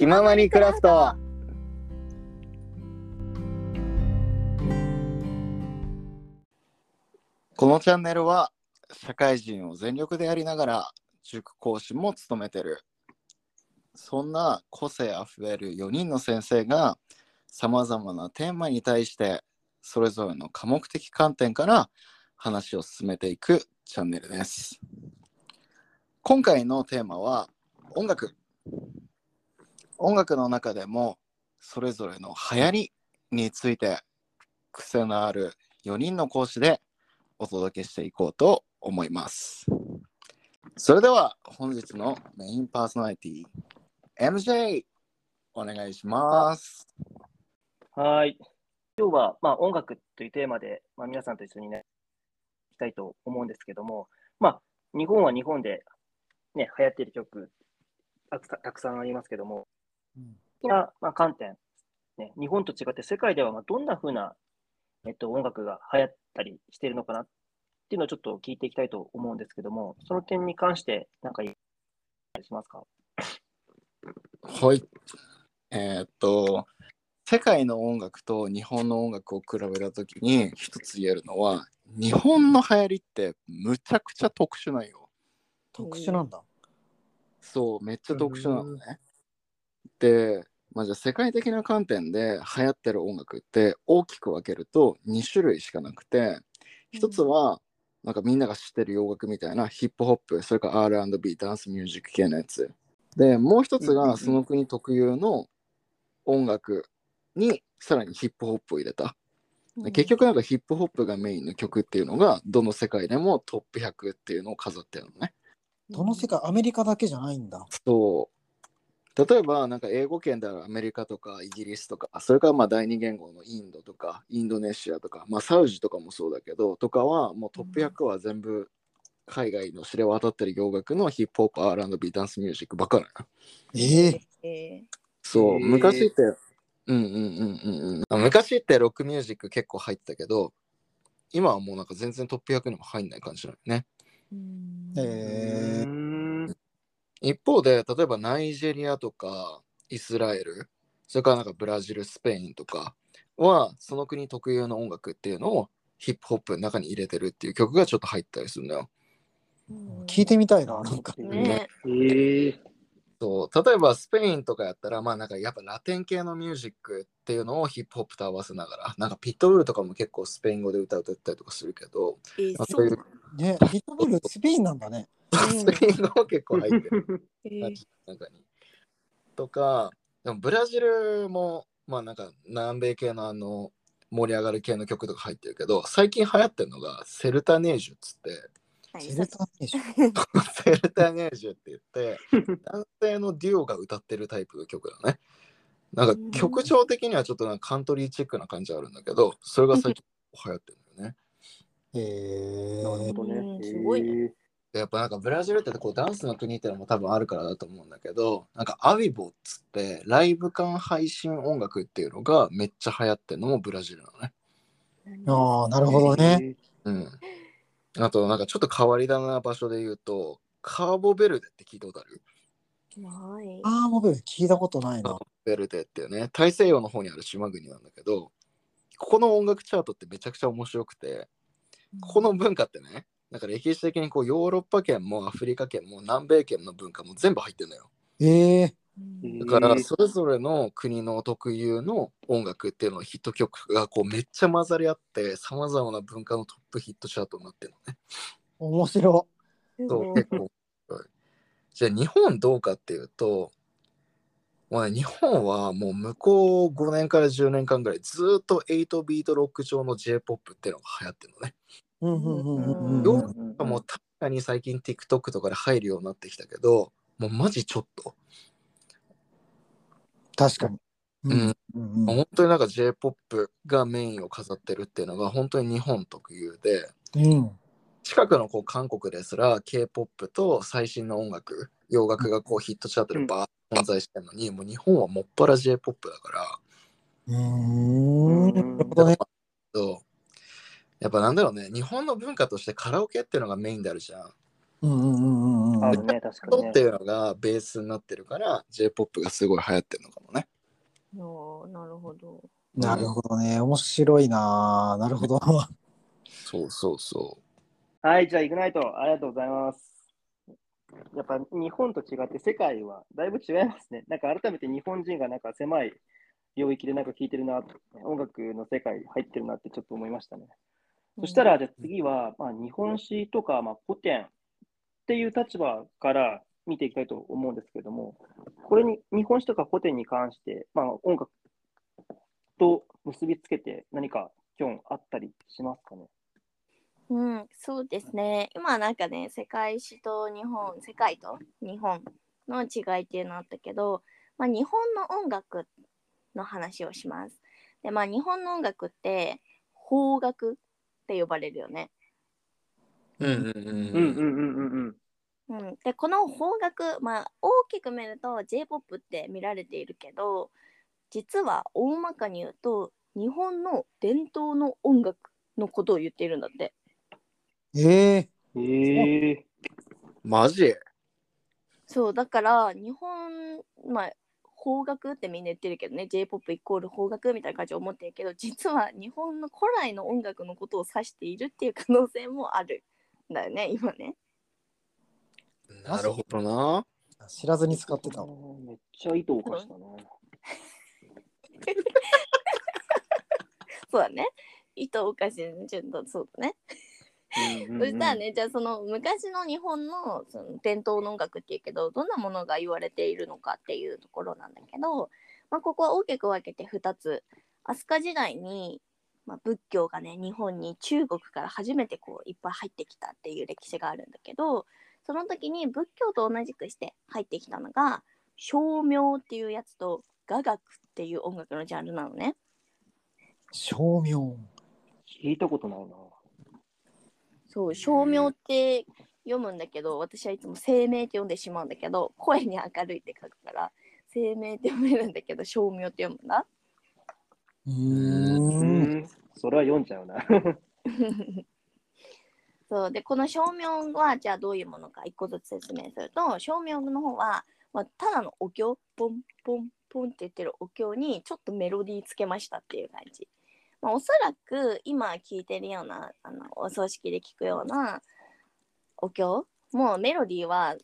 気ままにクラフトこのチャンネルは社会人を全力でやりながら塾講師も務めてるそんな個性あふれる4人の先生がさまざまなテーマに対してそれぞれの科目的観点から話を進めていくチャンネルです。今回のテーマは音楽。音楽の中でもそれぞれの流行りについて癖のある4人の講師でお届けしていこうと思います。それでは本日のメインパーソナリティ MJ お願いします。はい。今日は、まあ、音楽というテーマで、まあ、皆さんと一緒にね、いきたいと思うんですけども、まあ、日本は日本で、ね、流行っている曲たくさん、ありますけども、なまあ、観点、ね、日本と違って世界ではまあどんな風な、えっと、音楽が流行ったりしているのかなっていうのをちょっと聞いていきたいと思うんですけども、その点に関して、なんか言ったりしますか？はい。えーっと、世界の音楽と日本の音楽を比べたときに一つ言えるのは、日本の流行りってむちゃくちゃ特殊なんよ。特殊なんだ。そう、めっちゃ特殊なのね。で、まあ、じゃあ世界的な観点で流行ってる音楽って大きく分けると2種類しかなくて、一つはなんかみんなが知ってる洋楽みたいなヒップホップ、それから R&B、ダンスミュージック系のやつ。で、もう一つがその国特有の音楽にさらにヒップホップを入れた。で結局なんかヒップホップがメインの曲っていうのがどの世界でもトップ100っていうのを飾ってるのね。どの世界、アメリカだけじゃないんだ。そう。例えば、なんか英語圏であるアメリカとかイギリスとか、それからまあ第二言語のインドとか、インドネシアとか、まあサウジとかもそうだけど、とかはもうトップ100は全部海外の知れ渡ってる洋楽のヒップホップ、R&B、ダンスミュージックばっかり。えええそう、へー昔って、うんうんうんうんうん。昔ってロックミュージック結構入ってたけど、今はもうなんか全然トップ100にも入んない感じなのよね。ーうんえうーん一方で例えばナイジェリアとかイスラエルそれからなんかブラジルスペインとかはその国特有の音楽っていうのをヒップホップの中に入れてるっていう曲がちょっと入ったりするのよ。聞いてみたいな、なんか。ねええそう例えばスペインとかやったらまあなんかやっぱラテン系のミュージックっていうのをヒップホップと合わせながらなんかピットブルとかも結構スペイン語で歌うとったりとかするけどえーあそうなのね、ヒットボールスペインなんだね。スペイン語も結構入ってる。えー中に。とか、でもブラジルも、まあなんか南米系のあの盛り上がる系の曲とか入ってるけど、最近流行ってるのがセルタネージュっつって、はいセルタネーション。セルタネージュって言って、男性のデュオが歌ってるタイプの曲だね。なんか曲調的にはちょっとなんかカントリーチックな感じあるんだけど、それが最近流行ってるんだよね。えなるほえどね。うんすごいねでやっぱなんかブラジルってこうダンスの国ってのも多分あるからだと思うんだけどなんかアビボっつってライブ間配信音楽っていうのがめっちゃ流行ってるのもブラジルなのね。ああ、なるほどね。うん。あとなんかちょっと変わり種な場所で言うとカーボベルデって聞いたことある？はいああ、モベル聞いたことないなカーボ。ベルデっていうね大西洋の方にある島国なんだけどここの音楽チャートってめちゃくちゃ面白くてここの文化ってねなんか歴史的にこうヨーロッパ圏もアフリカ圏も南米圏の文化も全部入ってるのよ。ええうんだからそれぞれの国の特有の音楽っていうののヒット曲がこうめっちゃ混ざり合ってさまざまな文化のトップヒットチャートになってるのね。面白そう結構じゃあ日本どうかっていうと、まあね、日本はもう向こう5年から10年間ぐらいずーっと8ビートロック調の J-POP っていうのが流行ってるのね。い。うんうんうも確かに最近 TikTok とかで入るようになってきたけどもうマジちょっと。確かに。うんうんうん本当になんか J-POP がメインを飾ってるっていうのが本当に日本特有でうん。近くのこう韓国ですら K-POP と最新の音楽洋楽がこうヒットチャートでバーッと混在してるのに、もう日本はもっぱら J-POP だからうーん。なるほどね。そうやっぱなんだろうね日本の文化としてカラオケっていうのがメインであるじゃんうんうんうんうんうん。んあるね、確かにねっ。ていうのがベースになってるから J-POP がすごい流行ってるのかもね。おーなるほど。なるほどね。面白いな。なるほど。そうそうそはい、じゃあ、イグナイト、ありがとうございます。やっぱ日本と違って世界はだいぶ違いますね。なんか改めて日本人がなんか狭い領域でなんか聞いてるな、音楽の世界入ってるなってちょっと思いましたね。そしたら、じゃあ次は、まあ、日本史とか、まあ、古典っていう立場から見ていきたいと思うんですけども、これに、日本史とか古典に関して、まあ、音楽と結びつけて何か今日あったりしますかね？うん、そうですね。今なんかね、世界史と日本、世界と日本の違いっていうのあったけど、まあ、日本の音楽の話をします。で、まあ日本の音楽って邦楽って呼ばれるよね。う。うんうんうん。うんうんうんうんうん。うん、でこの邦楽、まあ、大きく見ると J−POP って見られているけど実は大まかに言うと日本の伝統の音楽のことを言っているんだって。ええええマジ？そうだから日本まあ邦楽ってみんな言ってるけどね J−POP イコール邦楽みたいな感じで思ってるけど実は日本の古来の音楽のことを指しているっていう可能性もあるんだよね今ね。なるほどな。知らずに使ってたわ。めっちゃ糸をかしたね。そうだね。糸おかしいちょっとそうだね。うんそしたらね、じゃあその昔の日本のその伝統の音楽っていうけどどんなものが言われているのかっていうところなんだけど、まあ、ここは大きく分けて2つ飛鳥時代に、まあ、仏教がね日本に中国から初めてこういっぱい入ってきたっていう歴史があるんだけどその時に仏教と同じくして入ってきたのが照明っていうやつと雅楽っていう音楽のジャンルなのね。照明。聞いたことないな。そう、照明って読むんだけど、私はいつも生命って読んでしまうんだけど、声に明るいって書くから、生命って読めるんだけど、照明って読むんだ。うー。うんん、それは読んじゃうな。そうでこの照明はじゃあどういうものか一個ずつ説明すると照明の方は、まあ、ただのお経ポンポンポンって言ってるお経にちょっとメロディーつけましたっていう感じ、まあ、おそらく今聞いてるようなあのお葬式で聞くようなお経もうメロディーは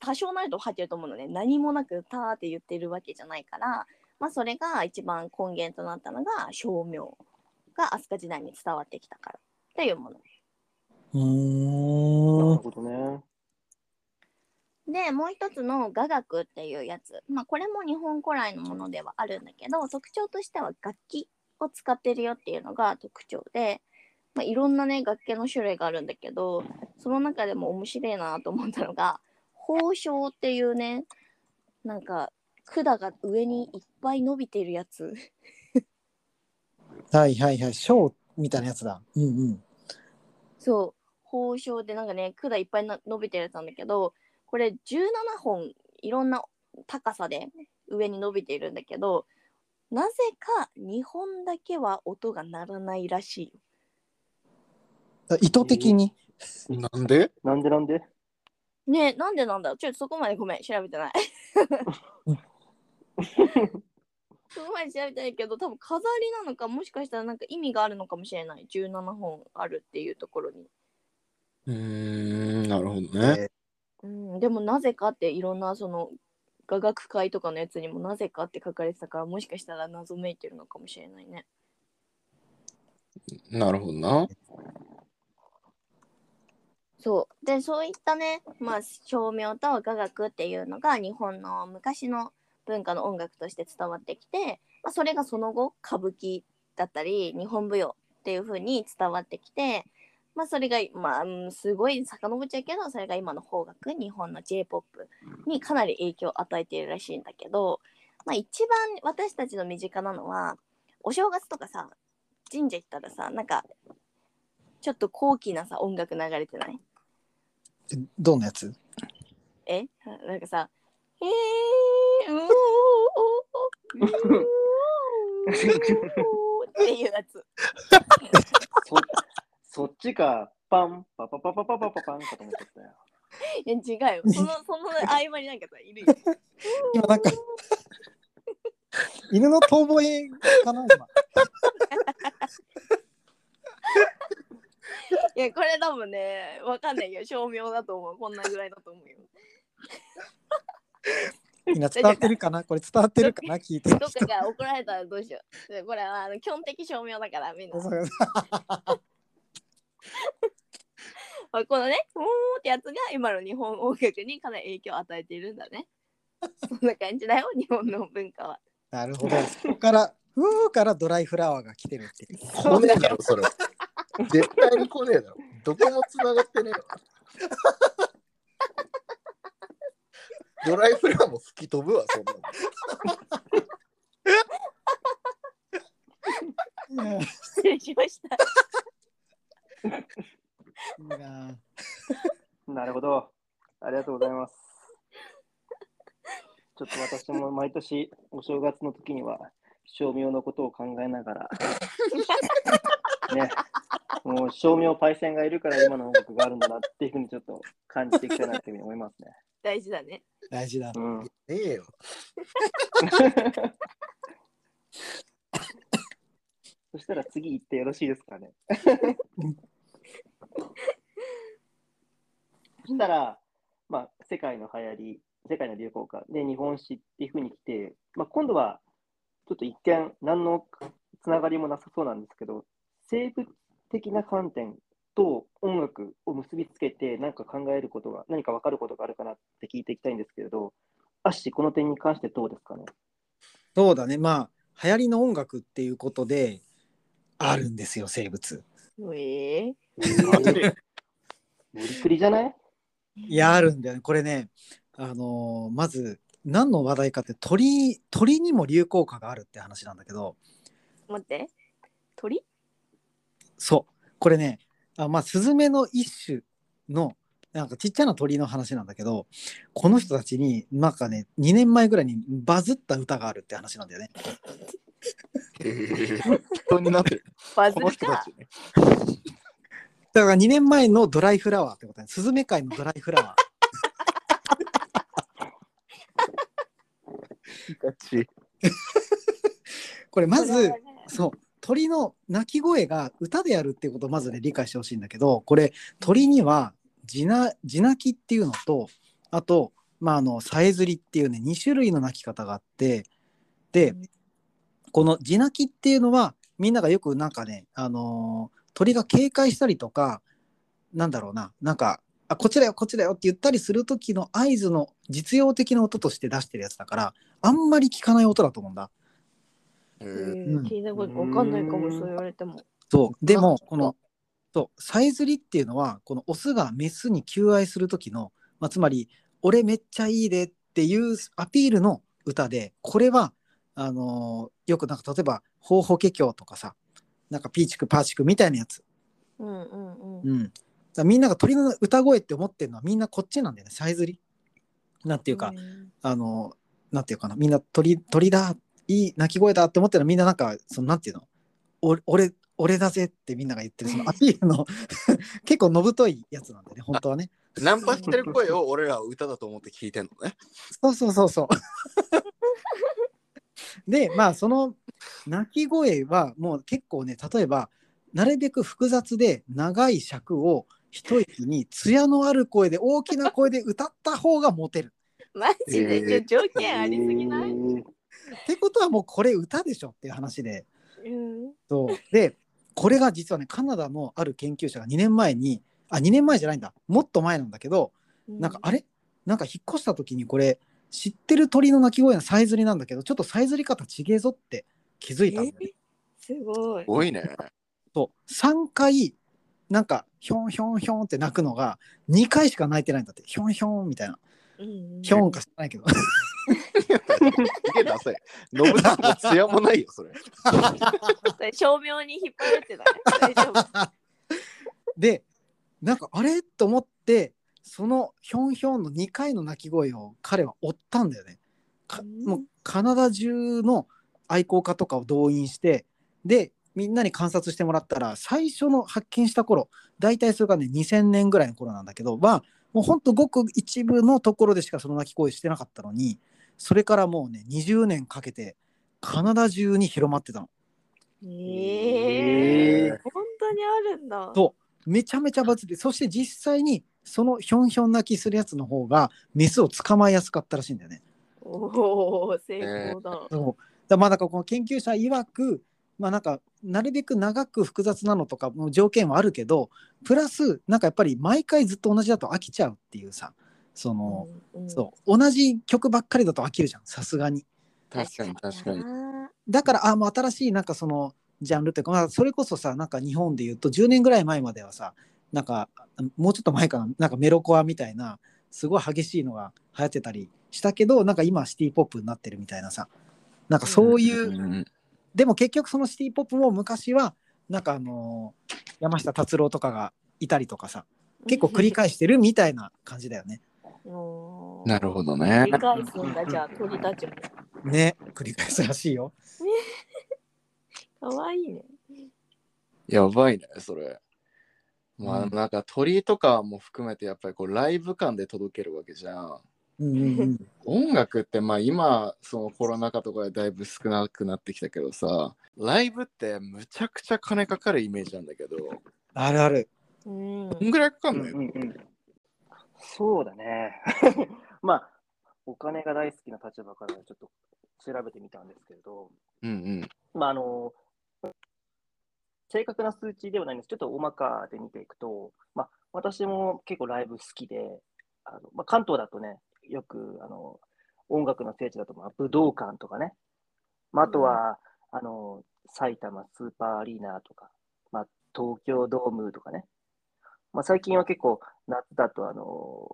多少なりと入ってると思うのね何もなくターって言ってるわけじゃないから、まあ、それが一番根源となったのが照明が飛鳥時代に伝わってきたからっていうものうなる。ほどね。でもう一つの雅楽っていうやつ、まあ、これも日本古来のものではあるんだけど特徴としては楽器を使ってるよっていうのが特徴で、まあ、いろんなね楽器の種類があるんだけどその中でも面白いなと思ったのが宝章っていうねなんか管が上にいっぱい伸びてるやつ はいはいはい。ショーみたいなやつだ。うんうん。そう宝章でなんかね管いっぱいな伸びてるやつなんだけどこれ17本いろんな高さで上に伸びているんだけどなぜか2本だけは音が鳴らないらしい意図的に？なんで？なんでなんで？ねえなんでなんだちょっとそこまでごめん。調べてない。そこまで調べてないけど多分飾りなのかもしかしたらなんか意味があるのかもしれない。17本あるっていうところに。うーん、なるほどね。うん、でもなぜかっていろんなその雅楽会とかのやつにもなぜかって書かれてたからもしかしたら謎めいてるのかもしれないね。なるほどな。そうでそういったねまあ照明と雅楽っていうのが日本の昔の文化の音楽として伝わってきて、まあ、それがその後歌舞伎だったり日本舞踊っていう風に伝わってきて、まあ、それがまあうんすごい遡っちゃうけどそれが今の邦楽日本の J−POP にかなり影響を与えているらしいんだけど、まあ、一番私たちの身近なのはお正月とかさ神社行ったらさなんかちょっと高貴なさ音楽流れてない？えどんなやつ？え？なんかさ、えー、うーおーうーっていうやつ。そそっちか、パン、パパパパパパパパンかと思っちゃったよ。いや違うよ。そのその合間になんかさいるよ。今なんか犬の遠吠えかな今いやこれ多分ねわかんないよ。照明だと思う。こんなぐらいだと思うよ。みんな伝わってるかな？これ伝わってるかな？聞いてるどっ人かから怒られたらどうしよう。でこれはあの基本的照明だからみんな。そうこのね、うーんってやつが今の日本音楽にかなり影響を与えているんだね。そんな感じだよ、日本の文化は。なるほどそこからうーからドライフラワーが来てるっていう来ねえだろ、それ。絶対に来ねえだろ。どこも繋がってねえわ。ドライフラワーも吹き飛ぶわ、そんなの。失礼しました。いいななるほど。ありがとうございます。ちょっと私も毎年お正月の時には、照明のことを考えながら、ね、もう照明パイセンがいるから今の音楽があるんだなっていうふうにちょっと感じていきたいなっていうふうに思いますね。大事だね。大事だうん。ねえよ。そしたら次行ってよろしいですかね。そしたら、まあ、世界の流行り、世界の流行歌で日本史っていうふうに来て、まあ、今度はちょっと一見何のつながりもなさそうなんですけど、生物的な観点と音楽を結びつけて何か考えることが、何か分かることがあるかなって聞いていきたいんですけれど、アッシー、この点に関してどうですかね？そうだね。まあ流行りの音楽っていうことであるんですよ生物。ええ無理くりじゃない？いやあるんだよね。これねあのーまず何の話題かって鳥鳥にも流行歌があるって話なんだけど待って。鳥？そうこれねあまあスズメの一種のなんかちっちゃな鳥の話なんだけどこの人たちになんかね2年前ぐらいにバズった歌があるって話なんだよね。人になってる。バズ。だから2年前のドライフラワーってことねスズメ界のドライフラワガチ。ー。これまずねそう鳥の鳴き声が歌であるっていうことをまずね理解してほしいんだけどこれ鳥には地鳴きっていうのとあとまああのさえずりっていうね2種類の鳴き方があってでこの地鳴きっていうのはみんながよくなんかねあのー鳥が警戒したりとかなんだろうななんかあこっちだよこっちだよって言ったりする時の合図の実用的な音として出してるやつだからあんまり聞かない音だと思うんだ。えうん。聞いたことわかんないかも、そう言われても。そう。でもあこのそう。さえずりっていうのはこのオスがメスに求愛する時の、まあ、つまり「俺めっちゃいいで」っていうアピールの歌でこれはあのーよくなんか例えば「ほうほけきょう」とかさなんかピーチクパーチクみたいなやつ、うんうんうん。うん、だみんなが鳥の歌声って思ってるのはみんなこっちなんだよねさえずり。なんていうか、ん。あのなんていうかなみんな鳥鳥だいい鳴き声だって思ってるのはみんななんかそのなんていうのお俺俺だぜってみんなが言ってるそのアピールの。結構のぶといやつなんだよね本当はね。ナンパしてる声を俺らは歌だと思って聞いてんのね。そうそうそうそう。でまあその鳴き声はもう結構ね例えばなるべく複雑で長い尺を一息に艶のある声で大きな声で歌った方がモテる。マジで、えー。条件ありすぎない、えーってことはもうこれ歌でしょっていう話で。うん。そう。でこれが実はねカナダのある研究者が2年前にあ2年前じゃないんだ。もっと前なんだけどなんかあれ？なんか引っ越した時にこれ知ってる鳥の鳴き声のさえずりなんだけどちょっとさえずり方ちげえぞって気づいたんだよね。すごい。す。ごいね。そう。3回なんかヒョンヒョンヒョンって鳴くのが2回しか鳴いてないんだって。ヒョンヒョンみたいな。うんヒョンか知らないけど。すげえダサい。ノブさんも艶もないよ、それ。それ照明に引っ張られてない大丈夫。でなんかあれと思ってそのヒョンヒョンの2回の鳴き声を彼は追ったんだよね。かうん。もうカナダ中の愛好家とかを動員してでみんなに観察してもらったら最初の発見した頃大体それがね2000年ぐらいの頃なんだけどはもうほんとごく一部のところでしかその鳴き声してなかったのにそれからもうね20年かけてカナダ中に広まってたの。ええへー本当にあるんだ。そうめちゃめちゃバズってそして実際にそのひょんひょん鳴きするやつの方がメスを捕まえやすかったらしいんだよね。おお、成功だ。そうだまあなんかこの研究者曰くまあなんかなるべく長く複雑なのとかも条件はあるけどプラスなんかやっぱり毎回ずっと同じだと飽きちゃうっていうさその、うんうんそう同じ曲ばっかりだと飽きるじゃんさすがに。確かに確かに。あだからあもう新しいなんかそのジャンルっていうか、まあ、それこそさなんか日本で言うと10年ぐらい前まではさなんかもうちょっと前かななんかメロコアみたいなすごい激しいのが流行ってたりしたけどなんか今はシティ・ポップになってるみたいなさなんかそういう、うんでも結局そのシティ・ポップも昔はなんかあのー山下達郎とかがいたりとかさー結構繰り返してるみたいな感じだよね。なるほどね繰。り返すんだ、じゃあ鳥たちも。ね繰り返すらしいよ。かわいいね。やばいね、それ。まあうんなんか鳥とかも含めてやっぱりこうライブ感で届けるわけじゃん、音楽ってまあ今そのコロナ禍とかでだいぶ少なくなってきたけどさライブってむちゃくちゃ金かかるイメージなんだけど。あるある。うん。どんぐらいかかうんんのよ、うんうんそうだね。まあ、お金が大好きな立場からちょっと調べてみたんですけれど、うんうん。まあ、あの、正確な数値ではないんです。ちょっと大まかで見ていくと、まあ、私も結構ライブ好きで、あのまあ、関東だとね、よくあの音楽の聖地だと、まあ、武道館とかね、まあ、あとは、あの埼玉スーパーアリーナとか、まあ、東京ドームとかね、まあ、最近は結構夏だとあの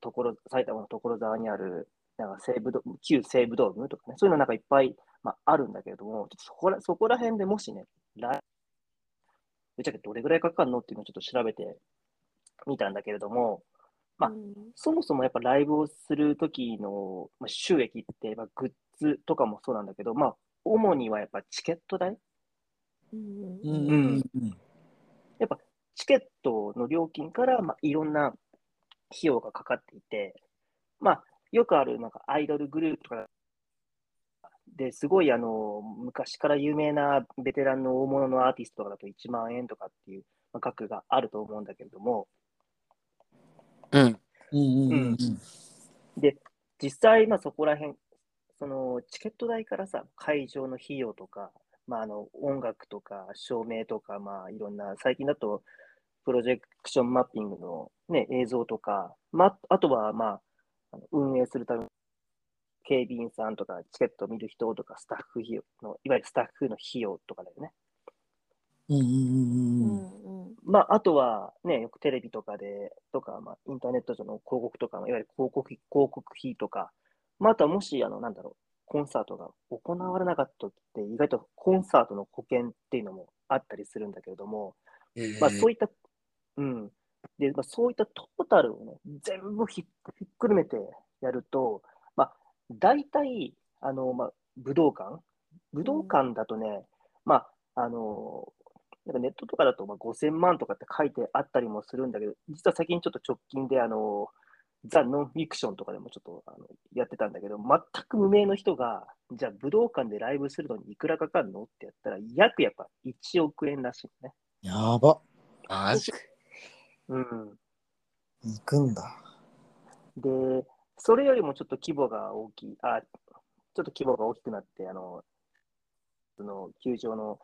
ところ埼玉の所沢にあるなんか西武ド旧西武ドームとかね、そういうのなんかいっぱい、まあ、あるんだけれども、ちょっとそこらそこら辺でもしね、ぶっちゃけどれぐらいかかるのっていうのをちょっと調べてみたんだけれども、まあうん。そもそもやっぱライブをするときのまあ収益って、まあ、グッズとかもそうなんだけど、まあ、主にはやっぱチケット代？うん。うんうんうん。チケットの料金から、まあ、いろんな費用がかかっていて、まあ、よくあるなんかアイドルグループとかですごいあの昔から有名なベテランの大物のアーティストとかだと1万円とかっていうまあ額があると思うんだけれども、うん。うんうんうんうん。で、実際、まあ、そこら辺、そのチケット代からさ、会場の費用とか、まあ、あの音楽とか照明とか、まあ、いろんな、最近だと、プロジェクションマッピングの、ね、映像とか、まあ、あとは、まあ、あの運営するための警備員さんとか、チケットを見る人とか、スタッフ費用の、いわゆるスタッフの費用とかだよね。うんうんうんううんん。うんまあ、あとはね、よくテレビとかで、とか、まあ、インターネット上の広告とか、いわゆる広告費広告費とか、まあ、あとはもし、あの、なんだろう、コンサートが行われなかった時って、意外とコンサートの保険っていうのもあったりするんだけれども、まあ、そういった、うん。で、まあ、そういったトータルをね、全部ひっひっくるめてやると、まあ、大体、あの、まあ、武道館武道館だとね、まあ、あの、なんかネットとかだとまあ5000万とかって書いてあったりもするんだけど、実は最近ちょっと直近で、あの、ザ・ノンフィクションとかでもちょっとあのやってたんだけど、全く無名の人が、じゃあ武道館でライブするのにいくらかかるのってやったら、約やっぱ1億円らしいね。やばマジ？うん。行くんだで、それよりもちょっと規模が大きい、あ、ちょっと規模が大きくなって、あの、その球場の、まあ、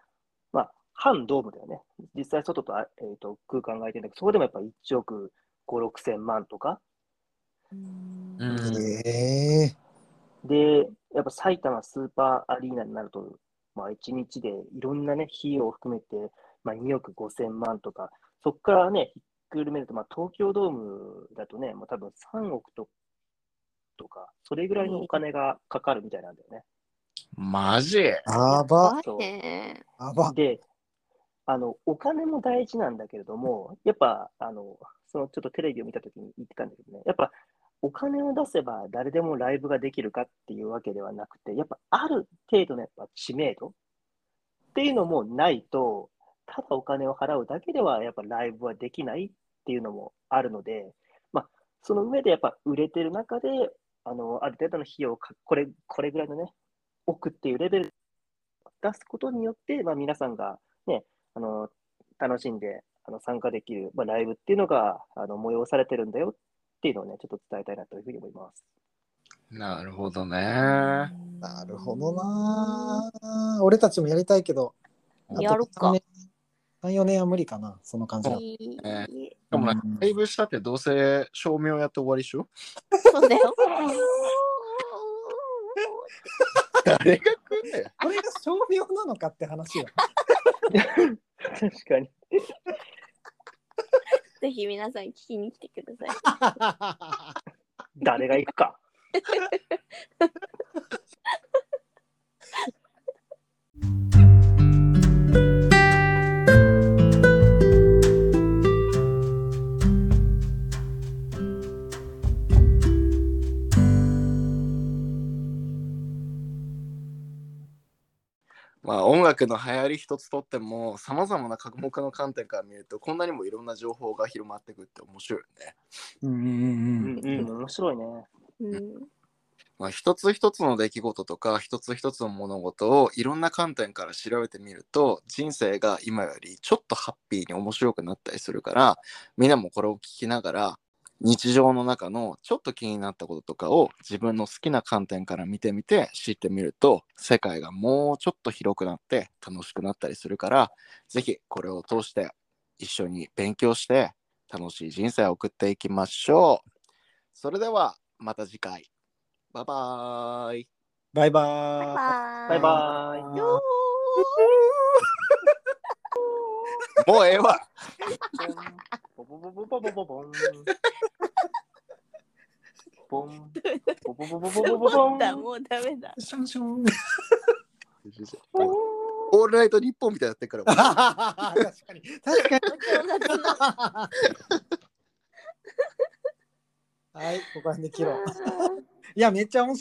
半ドームだよね。実際外と,、あえー、と空間が空いてるんだけど、そこでもやっぱ1億5、6千万とか。うん。うんへえで、やっぱ埼玉スーパーアリーナになると、まあ、1日でいろんなね、費用を含めて、まあ、2億5千万とか、そこからね、ひっくるめると、まあ、東京ドームだとね、もう多分3億ととか、それぐらいのお金がかかるみたいなんだよね。マジ？やば。で、あの、お金も大事なんだけれども、やっぱ、あの、そのちょっとテレビを見たときに言ってたんだけどね、やっぱ、お金を出せば誰でもライブができるかっていうわけではなくて、やっぱある程度のやっぱ知名度っていうのもないと、ただお金を払うだけではやっぱライブはできないっていうのもあるので、まあ、その上でやっぱ売れてる中で、あの、ある程度の費用を、これ、これぐらいのね、置くっていうレベル出すことによって、まあ皆さんがね、あの、楽しんで、あの、参加できる、まあライブっていうのが、あの、催されてるんだよっていうのをね、ちょっと伝えたいなというふうに思います。なるほどね。なるほどなー。俺たちもやりたいけど、やるか3年3、4年は無理かな、その感じだと。いいねしかもなライブしたってどうせ照明やって終わりでしょ？そうだよ。誰が来んねん。これが照明なのかって話よ。確かに。ぜひ皆さん聞きに来てください。誰が行くか。の流行り一つとってもさまざまな科目の観点から見るとこんなにもいろんな情報が広まってくって面白いよね。うんうんうんううんんうん、面白いね。うん。まあ、一つ一つの出来事とか一つ一つの物事をいろんな観点から調べてみると人生が今よりちょっとハッピーに面白くなったりするからみんなもこれを聞きながら日常の中のちょっと気になったこととかを自分の好きな観点から見てみて知ってみると世界がもうちょっと広くなって楽しくなったりするからぜひこれを通して一緒に勉強して楽しい人生を送っていきましょう。それではまた次回。バイバーイ。バイバーイ。バイバーイ。よもうええわ。ボボボボボボボボン。ボン。ボボボボボボボボン。だもうダメだ。シャンシャン。オールナイト日本みたいになってるから。確かに。確かに。はい、ここら辺で切ろう。いや、めっちゃ面白い。